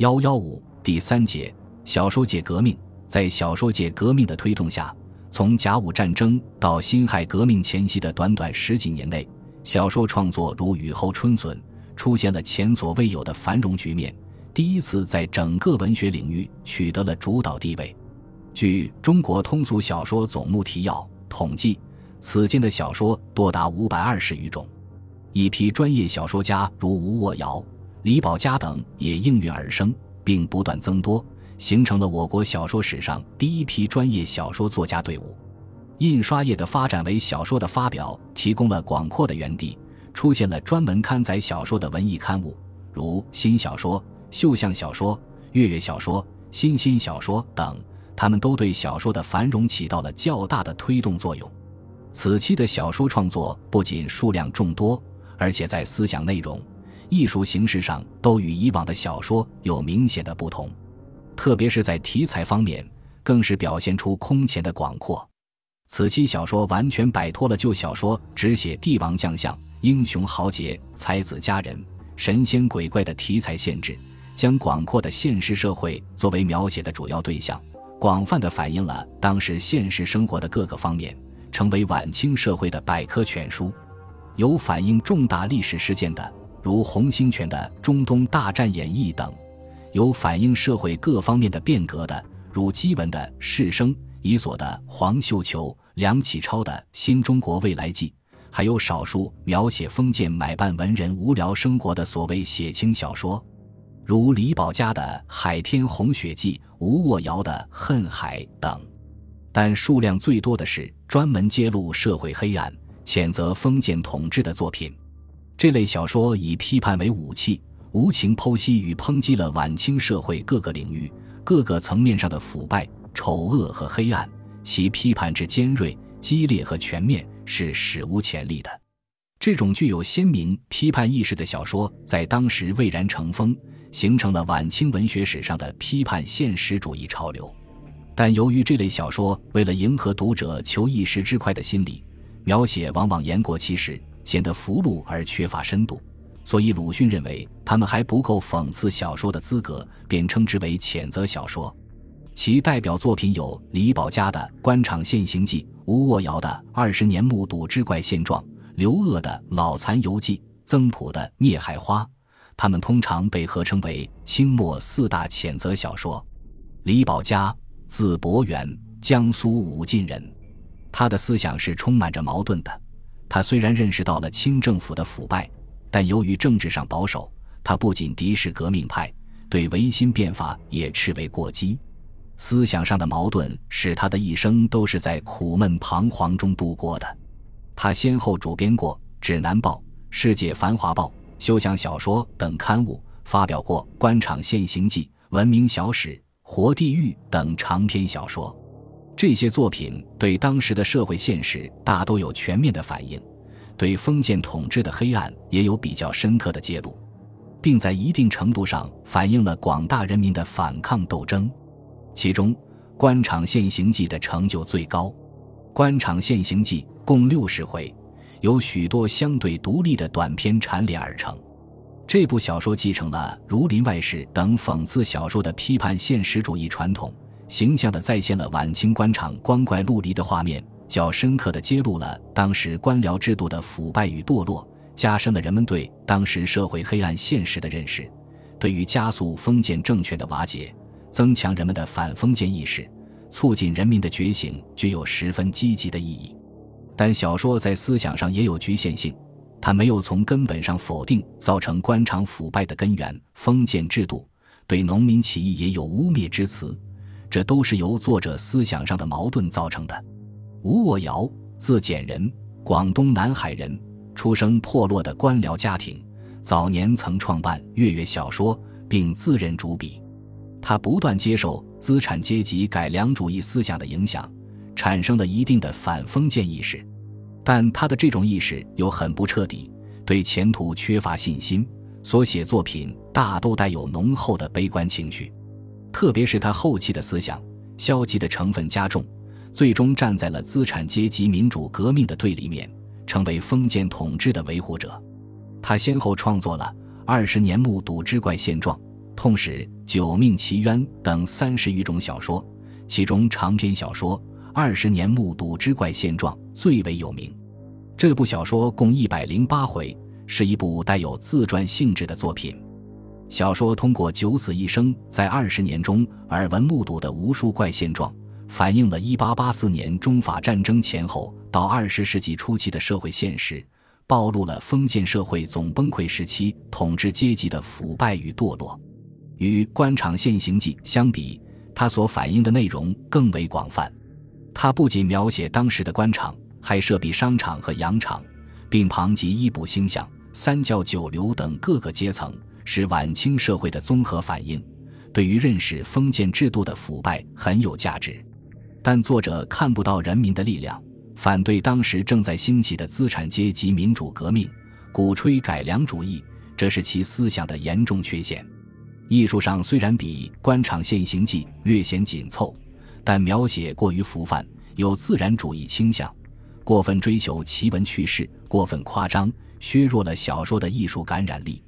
幺幺五第三节小说界革命，在小说界革命的推动下，从甲午战争到辛亥革命前夕的短短十几年内，小说创作如雨后春笋，出现了前所未有的繁荣局面，第一次在整个文学领域取得了主导地位。据《中国通俗小说总目提要》统计，此间的小说多达五百二十余种，一批专业小说家如吴沃尧。李宝嘉等也应运而生，并不断增多，形成了我国小说史上第一批专业小说作家队伍。印刷业的发展为小说的发表提供了广阔的园地，出现了专门刊载小说的文艺刊物，如新小说、绣像小说、月月小说、新新小说等，他们都对小说的繁荣起到了较大的推动作用。此期的小说创作不仅数量众多，而且在思想内容。艺术形式上都与以往的小说有明显的不同，特别是在题材方面，更是表现出空前的广阔。此期小说完全摆脱了旧小说只写帝王将相、英雄豪杰、才子佳人、神仙鬼怪的题材限制，将广阔的现实社会作为描写的主要对象，广泛的反映了当时现实生活的各个方面，成为晚清社会的百科全书。有反映重大历史事件的。如洪兴全的《中东大战演义》等，有反映社会各方面的变革的，如基文的《士生》，伊索的《黄绣球》，梁启超的《新中国未来记》，还有少数描写封建买办文人无聊生活的所谓写清小说，如李宝嘉的《海天红雪记》，吴沃尧的《恨海》等。但数量最多的是专门揭露社会黑暗、谴责封建统治的作品。这类小说以批判为武器，无情剖析与抨击了晚清社会各个领域、各个层面上的腐败、丑恶和黑暗。其批判之尖锐、激烈和全面是史无前例的。这种具有鲜明批判意识的小说，在当时蔚然成风，形成了晚清文学史上的批判现实主义潮流。但由于这类小说为了迎合读者求一时之快的心理，描写往往言过其实。显得俘虏而缺乏深度，所以鲁迅认为他们还不够讽刺小说的资格，便称之为谴责小说。其代表作品有李宝嘉的《官场现形记》，吴沃尧的《二十年目睹之怪现状》，刘鹗的《老残游记》，曾朴的《孽海花》。他们通常被合称为清末四大谴责小说。李宝嘉，字伯元，江苏武进人，他的思想是充满着矛盾的。他虽然认识到了清政府的腐败，但由于政治上保守，他不仅敌视革命派，对维新变法也斥为过激。思想上的矛盾使他的一生都是在苦闷彷徨中度过的。他先后主编过《指南报》《世界繁华报》《休想小说》等刊物，发表过《官场现形记》《文明小史》《活地狱》等长篇小说。这些作品对当时的社会现实大都有全面的反映，对封建统治的黑暗也有比较深刻的揭露，并在一定程度上反映了广大人民的反抗斗争。其中，《官场现形记》的成就最高，《官场现形记》共六十回，由许多相对独立的短篇缠联而成。这部小说继承了《儒林外史》等讽刺小说的批判现实主义传统。形象地再现了晚清官场光怪陆离的画面，较深刻地揭露了当时官僚制度的腐败与堕落，加深了人们对当时社会黑暗现实的认识，对于加速封建政权的瓦解、增强人们的反封建意识、促进人民的觉醒，具有十分积极的意义。但小说在思想上也有局限性，它没有从根本上否定造成官场腐败的根源——封建制度，对农民起义也有污蔑之词。这都是由作者思想上的矛盾造成的。吴沃尧，字简人，广东南海人，出生破落的官僚家庭，早年曾创办《月月小说》，并自任主笔。他不断接受资产阶级改良主义思想的影响，产生了一定的反封建意识。但他的这种意识又很不彻底，对前途缺乏信心，所写作品大都带有浓厚的悲观情绪。特别是他后期的思想消极的成分加重，最终站在了资产阶级民主革命的对立面，成为封建统治的维护者。他先后创作了《二十年目睹之怪现状》《痛史》《九命奇冤》等三十余种小说，其中长篇小说《二十年目睹之怪现状》最为有名。这部小说共一百零八回，是一部带有自传性质的作品。小说通过九死一生在二十年中耳闻目睹的无数怪现状，反映了一八八四年中法战争前后到二十世纪初期的社会现实，暴露了封建社会总崩溃时期统治阶级的腐败与堕落。与《官场现形记》相比，它所反映的内容更为广泛。它不仅描写当时的官场，还设比商场和洋场，并旁及医卜星象、三教九流等各个阶层。是晚清社会的综合反映，对于认识封建制度的腐败很有价值。但作者看不到人民的力量，反对当时正在兴起的资产阶级民主革命，鼓吹改良主义，这是其思想的严重缺陷。艺术上虽然比《官场现形记》略显紧凑，但描写过于浮泛，有自然主义倾向，过分追求奇闻趣事，过分夸张，削弱了小说的艺术感染力。